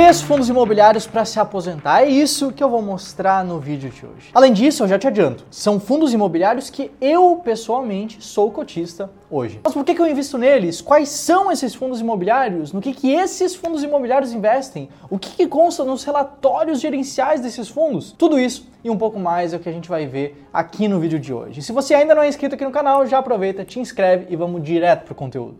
Três fundos imobiliários para se aposentar. É isso que eu vou mostrar no vídeo de hoje. Além disso, eu já te adianto, são fundos imobiliários que eu pessoalmente sou cotista hoje. Mas por que, eu invisto neles? Quais são esses fundos imobiliários? No que, que esses fundos imobiliários investem? O que, que consta nos relatórios gerenciais desses fundos? Tudo isso e um pouco mais é o que a gente vai ver aqui no vídeo de hoje. Se você ainda não é inscrito aqui no canal, já aproveita, te inscreve e vamos direto pro conteúdo.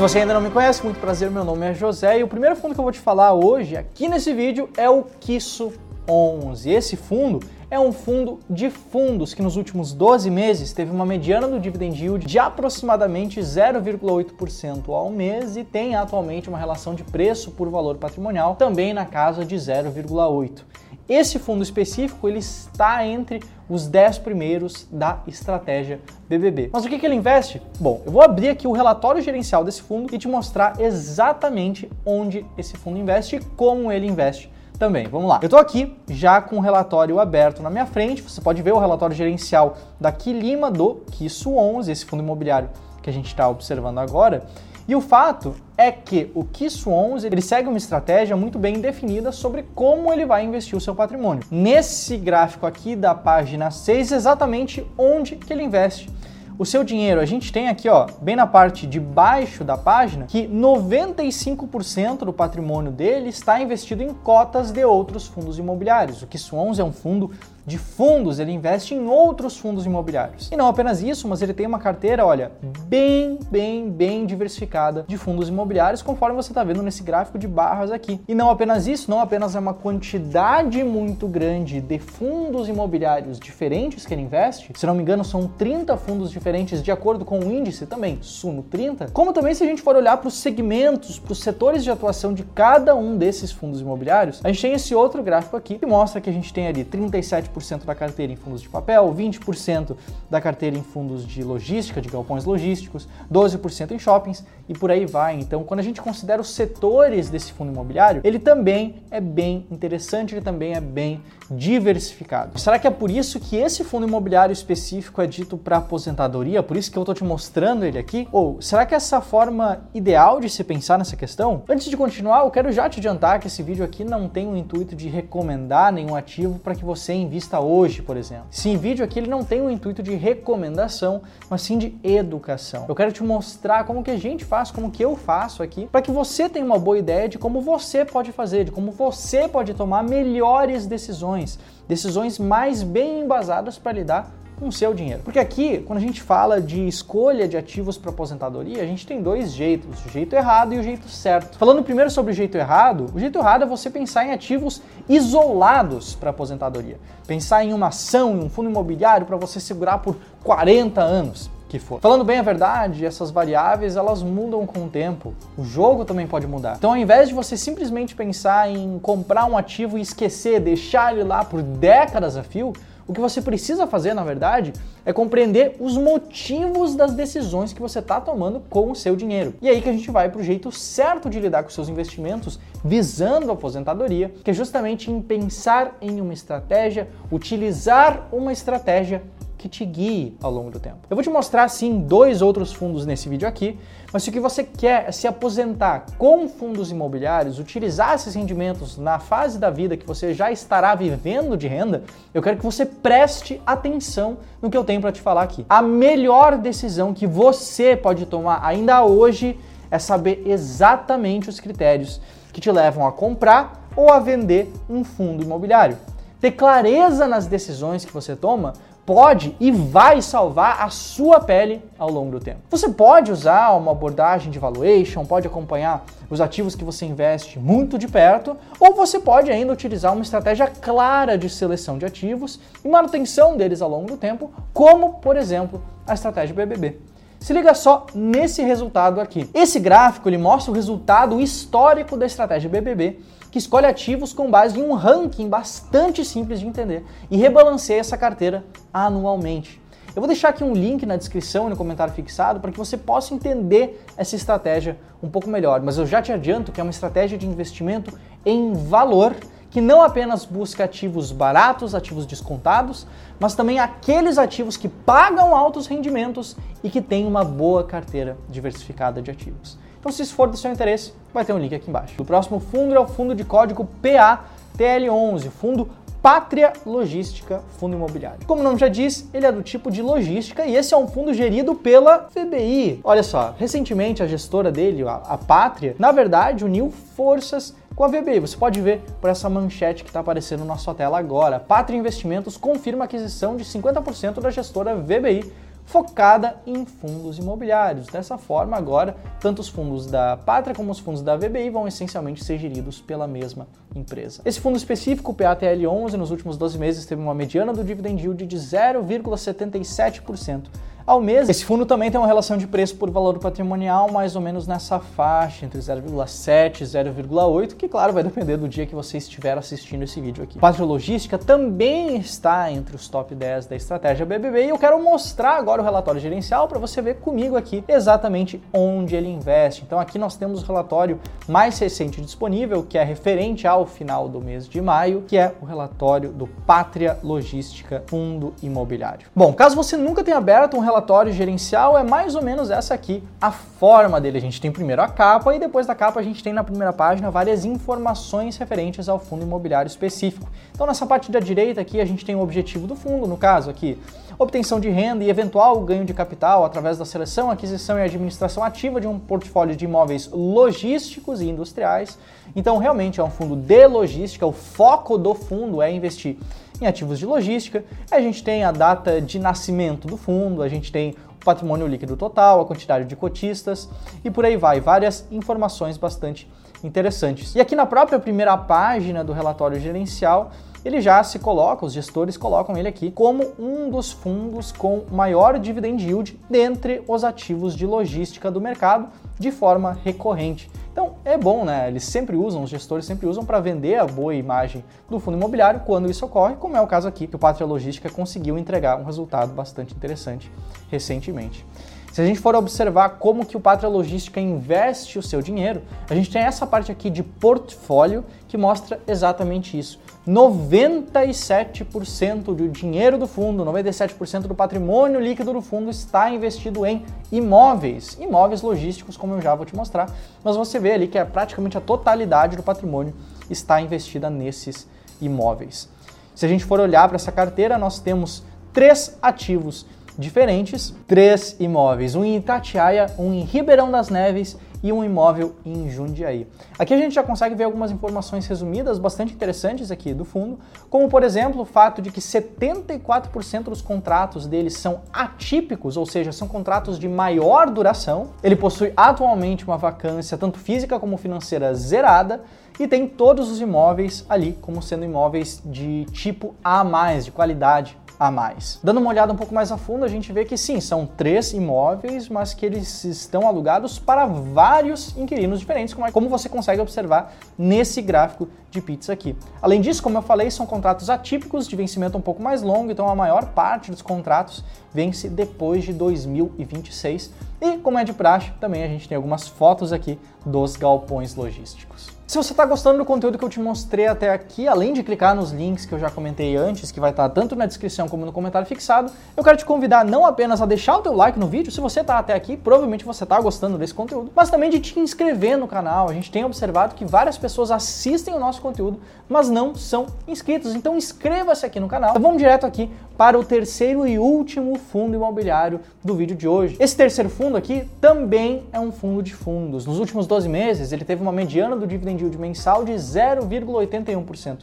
Se você ainda não me conhece, muito prazer, meu nome é José e o primeiro fundo que eu vou te falar hoje aqui nesse vídeo é o Kisso 11. Esse fundo é um fundo de fundos que nos últimos 12 meses teve uma mediana do dividend yield de aproximadamente 0,8% ao mês e tem atualmente uma relação de preço por valor patrimonial também na casa de 0,8. Esse fundo específico ele está entre os 10 primeiros da estratégia BBB. Mas o que, que ele investe? Bom, eu vou abrir aqui o relatório gerencial desse fundo e te mostrar exatamente onde esse fundo investe e como ele investe também. Vamos lá. Eu estou aqui já com o relatório aberto na minha frente. Você pode ver o relatório gerencial da Quilima do Kisso 11, esse fundo imobiliário que a gente está observando agora. E o fato é que o KISS 11 ele segue uma estratégia muito bem definida sobre como ele vai investir o seu patrimônio. Nesse gráfico aqui da página 6, exatamente onde que ele investe o seu dinheiro, a gente tem aqui, ó, bem na parte de baixo da página, que 95% do patrimônio dele está investido em cotas de outros fundos imobiliários. O KISS 11 é um fundo de fundos, ele investe em outros fundos imobiliários. E não apenas isso, mas ele tem uma carteira, olha, bem, bem, bem diversificada de fundos imobiliários, conforme você está vendo nesse gráfico de barras aqui. E não apenas isso, não apenas é uma quantidade muito grande de fundos imobiliários diferentes que ele investe, se não me engano, são 30 fundos diferentes de acordo com o índice também, Suno 30, como também se a gente for olhar para os segmentos, para os setores de atuação de cada um desses fundos imobiliários, a gente tem esse outro gráfico aqui que mostra que a gente tem ali 37% 20% da carteira em fundos de papel, 20% da carteira em fundos de logística, de galpões logísticos, 12% em shoppings e por aí vai. Então, quando a gente considera os setores desse fundo imobiliário, ele também é bem interessante, ele também é bem diversificado. Será que é por isso que esse fundo imobiliário específico é dito para aposentadoria? Por isso que eu estou te mostrando ele aqui? Ou será que essa forma ideal de se pensar nessa questão? Antes de continuar, eu quero já te adiantar que esse vídeo aqui não tem o intuito de recomendar nenhum ativo para que você invista hoje, por exemplo. Esse vídeo aqui ele não tem o intuito de recomendação, mas sim de educação. Eu quero te mostrar como que a gente faz, como que eu faço aqui, para que você tenha uma boa ideia de como você pode fazer, de como você pode tomar melhores decisões, decisões mais bem embasadas para lidar com o seu dinheiro. Porque aqui, quando a gente fala de escolha de ativos para aposentadoria, a gente tem dois jeitos, o jeito errado e o jeito certo. Falando primeiro sobre o jeito errado, o jeito errado é você pensar em ativos isolados para aposentadoria. Pensar em uma ação, em um fundo imobiliário para você segurar por 40 anos que for. Falando bem a verdade, essas variáveis elas mudam com o tempo. O jogo também pode mudar. Então, ao invés de você simplesmente pensar em comprar um ativo e esquecer, deixar ele lá por décadas a fio, o que você precisa fazer, na verdade, é compreender os motivos das decisões que você está tomando com o seu dinheiro. E aí que a gente vai para o jeito certo de lidar com seus investimentos visando a aposentadoria, que é justamente em pensar em uma estratégia, utilizar uma estratégia que te guie ao longo do tempo. Eu vou te mostrar sim dois outros fundos nesse vídeo aqui, mas se o que você quer é se aposentar com fundos imobiliários, utilizar esses rendimentos na fase da vida que você já estará vivendo de renda, eu quero que você preste atenção no que eu tenho para te falar aqui. A melhor decisão que você pode tomar ainda hoje é saber exatamente os critérios que te levam a comprar ou a vender um fundo imobiliário. Ter clareza nas decisões que você toma pode e vai salvar a sua pele ao longo do tempo. Você pode usar uma abordagem de valuation, pode acompanhar os ativos que você investe muito de perto, ou você pode ainda utilizar uma estratégia clara de seleção de ativos e manutenção deles ao longo do tempo, como, por exemplo, a estratégia BBB. Se liga só nesse resultado aqui. Esse gráfico ele mostra o resultado histórico da estratégia BBB que escolhe ativos com base em um ranking bastante simples de entender e rebalanceia essa carteira anualmente. Eu vou deixar aqui um link na descrição e no comentário fixado para que você possa entender essa estratégia um pouco melhor, mas eu já te adianto que é uma estratégia de investimento em valor que não apenas busca ativos baratos, ativos descontados, mas também aqueles ativos que pagam altos rendimentos e que têm uma boa carteira diversificada de ativos. Então, se isso for do seu interesse, vai ter um link aqui embaixo. O próximo fundo é o fundo de código PATL11, fundo Pátria Logística Fundo Imobiliário. Como o nome já diz, ele é do tipo de logística e esse é um fundo gerido pela VBI. Olha só, recentemente a gestora dele, a, a Pátria, na verdade uniu forças com a VBI. Você pode ver por essa manchete que está aparecendo na sua tela agora. Pátria Investimentos confirma a aquisição de 50% da gestora VBI focada em fundos imobiliários. Dessa forma, agora, tanto os fundos da Pátria como os fundos da VBI vão essencialmente ser geridos pela mesma empresa. Esse fundo específico, o PATL11, nos últimos 12 meses teve uma mediana do dividend yield de 0,77% ao mês. Esse fundo também tem uma relação de preço por valor patrimonial mais ou menos nessa faixa, entre 0,7 e 0,8, que claro vai depender do dia que você estiver assistindo esse vídeo aqui. Pátria Logística também está entre os top 10 da estratégia BBB e eu quero mostrar agora o relatório gerencial para você ver comigo aqui exatamente onde ele investe. Então aqui nós temos o relatório mais recente disponível, que é referente ao final do mês de maio, que é o relatório do Pátria Logística Fundo Imobiliário. Bom, caso você nunca tenha aberto um relatório gerencial é mais ou menos essa aqui, a forma dele. A gente tem primeiro a capa e depois da capa a gente tem na primeira página várias informações referentes ao fundo imobiliário específico. Então nessa parte da direita aqui a gente tem o objetivo do fundo, no caso aqui, obtenção de renda e eventual ganho de capital através da seleção, aquisição e administração ativa de um portfólio de imóveis logísticos e industriais. Então realmente é um fundo de logística, o foco do fundo é investir em ativos de logística. A gente tem a data de nascimento do fundo, a gente tem o patrimônio líquido total, a quantidade de cotistas e por aí vai, várias informações bastante interessantes. E aqui na própria primeira página do relatório gerencial, ele já se coloca, os gestores colocam ele aqui como um dos fundos com maior dividend yield dentre os ativos de logística do mercado de forma recorrente. Então é bom, né? Eles sempre usam, os gestores sempre usam para vender a boa imagem do fundo imobiliário quando isso ocorre, como é o caso aqui, que o Pátria Logística conseguiu entregar um resultado bastante interessante recentemente. Se a gente for observar como que o Pátria Logística investe o seu dinheiro, a gente tem essa parte aqui de portfólio que mostra exatamente isso. 97% do dinheiro do fundo, 97% do patrimônio líquido do fundo está investido em imóveis, imóveis logísticos, como eu já vou te mostrar. Mas você vê ali que é praticamente a totalidade do patrimônio está investida nesses imóveis. Se a gente for olhar para essa carteira, nós temos três ativos diferentes, três imóveis, um em Itatiaia, um em Ribeirão das Neves e um imóvel em Jundiaí. Aqui a gente já consegue ver algumas informações resumidas bastante interessantes aqui do fundo, como por exemplo o fato de que 74% dos contratos deles são atípicos, ou seja, são contratos de maior duração. Ele possui atualmente uma vacância tanto física como financeira zerada e tem todos os imóveis ali como sendo imóveis de tipo A+, de qualidade a mais. Dando uma olhada um pouco mais a fundo, a gente vê que sim, são três imóveis, mas que eles estão alugados para vários inquilinos diferentes, como, é, como você consegue observar nesse gráfico de pizza aqui. Além disso, como eu falei, são contratos atípicos de vencimento um pouco mais longo, então a maior parte dos contratos vence depois de 2026. E, como é de praxe, também a gente tem algumas fotos aqui dos galpões logísticos. Se você está gostando do conteúdo que eu te mostrei até aqui, além de clicar nos links que eu já comentei antes, que vai estar tá tanto na descrição como no comentário fixado, eu quero te convidar não apenas a deixar o teu like no vídeo, se você está até aqui, provavelmente você está gostando desse conteúdo, mas também de te inscrever no canal. A gente tem observado que várias pessoas assistem o nosso conteúdo, mas não são inscritos. Então inscreva-se aqui no canal. Então, vamos direto aqui para o terceiro e último fundo imobiliário do vídeo de hoje. Esse terceiro fundo aqui também é um fundo de fundos. Nos últimos 12 meses, ele teve uma mediana do dividend yield mensal de 0,81%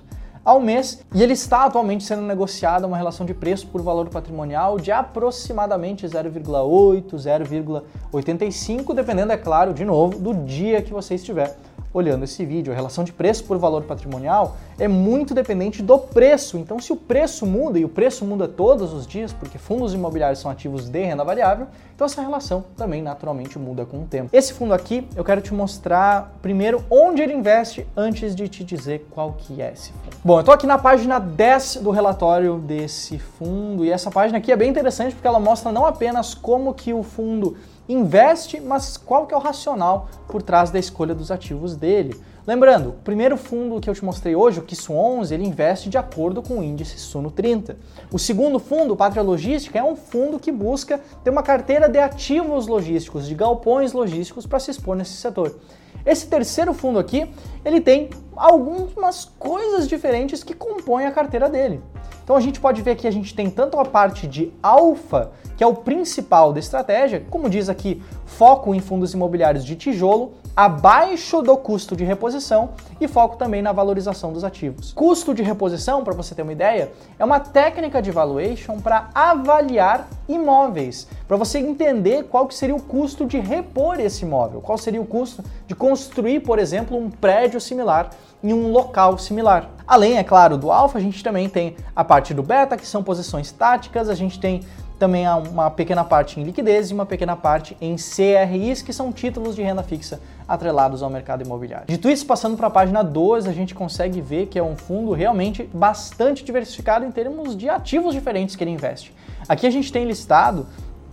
ao mês e ele está atualmente sendo negociado uma relação de preço por valor patrimonial de aproximadamente 0,8, 0,85, dependendo, é claro, de novo, do dia que você estiver olhando esse vídeo. A relação de preço por valor patrimonial é muito dependente do preço. Então, se o preço muda, e o preço muda todos os dias, porque fundos imobiliários são ativos de renda variável, então essa relação também naturalmente muda com o tempo. Esse fundo aqui, eu quero te mostrar primeiro onde ele investe antes de te dizer qual que é esse fundo. Bom, eu estou aqui na página 10 do relatório desse fundo, e essa página aqui é bem interessante porque ela mostra não apenas como que o fundo investe, mas qual que é o racional por trás da escolha dos ativos dele. Lembrando, o primeiro fundo que eu te mostrei hoje, o KISS 11, ele investe de acordo com o índice Suno 30. O segundo fundo, o Pátria Logística, é um fundo que busca ter uma carteira de ativos logísticos, de galpões logísticos para se expor nesse setor. Esse terceiro fundo aqui, ele tem algumas coisas diferentes que compõem a carteira dele. Então a gente pode ver que a gente tem tanto a parte de alfa, que é o principal da estratégia, como diz aqui, foco em fundos imobiliários de tijolo, abaixo do custo de reposição e foco também na valorização dos ativos. Custo de reposição, para você ter uma ideia, é uma técnica de valuation para avaliar imóveis, para você entender qual que seria o custo de repor esse imóvel, qual seria o custo de construir, por exemplo, um prédio similar em um local similar. Além, é claro, do alfa, a gente também tem a parte do beta, que são posições táticas, a gente tem também uma pequena parte em liquidez e uma pequena parte em CRIs, que são títulos de renda fixa atrelados ao mercado imobiliário. Dito isso, passando para a página 12, a gente consegue ver que é um fundo realmente bastante diversificado em termos de ativos diferentes que ele investe. Aqui a gente tem listado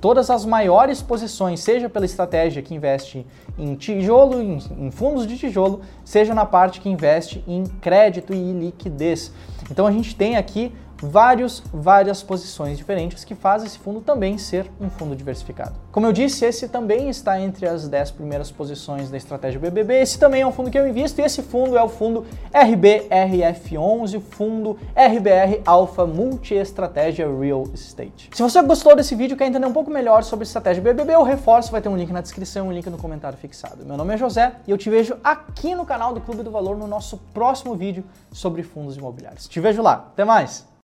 todas as maiores posições, seja pela estratégia que investe em tijolo, em, em, fundos de tijolo, seja na parte que investe em crédito e liquidez. Então a gente tem aqui vários, várias posições diferentes que faz esse fundo também ser um fundo diversificado. Como eu disse, esse também está entre as 10 primeiras posições da estratégia BBB. Esse também é um fundo que eu invisto e esse fundo é o fundo RBRF11, fundo RBR Alpha Multi-Estratégia Real Estate. Se você gostou desse vídeo e quer entender um pouco melhor sobre estratégia BBB, eu reforço, vai ter um link na descrição e um link no comentário fixado. Meu nome é José e eu te vejo aqui no canal do Clube do Valor no nosso próximo vídeo sobre fundos imobiliários. Te vejo lá. Até mais!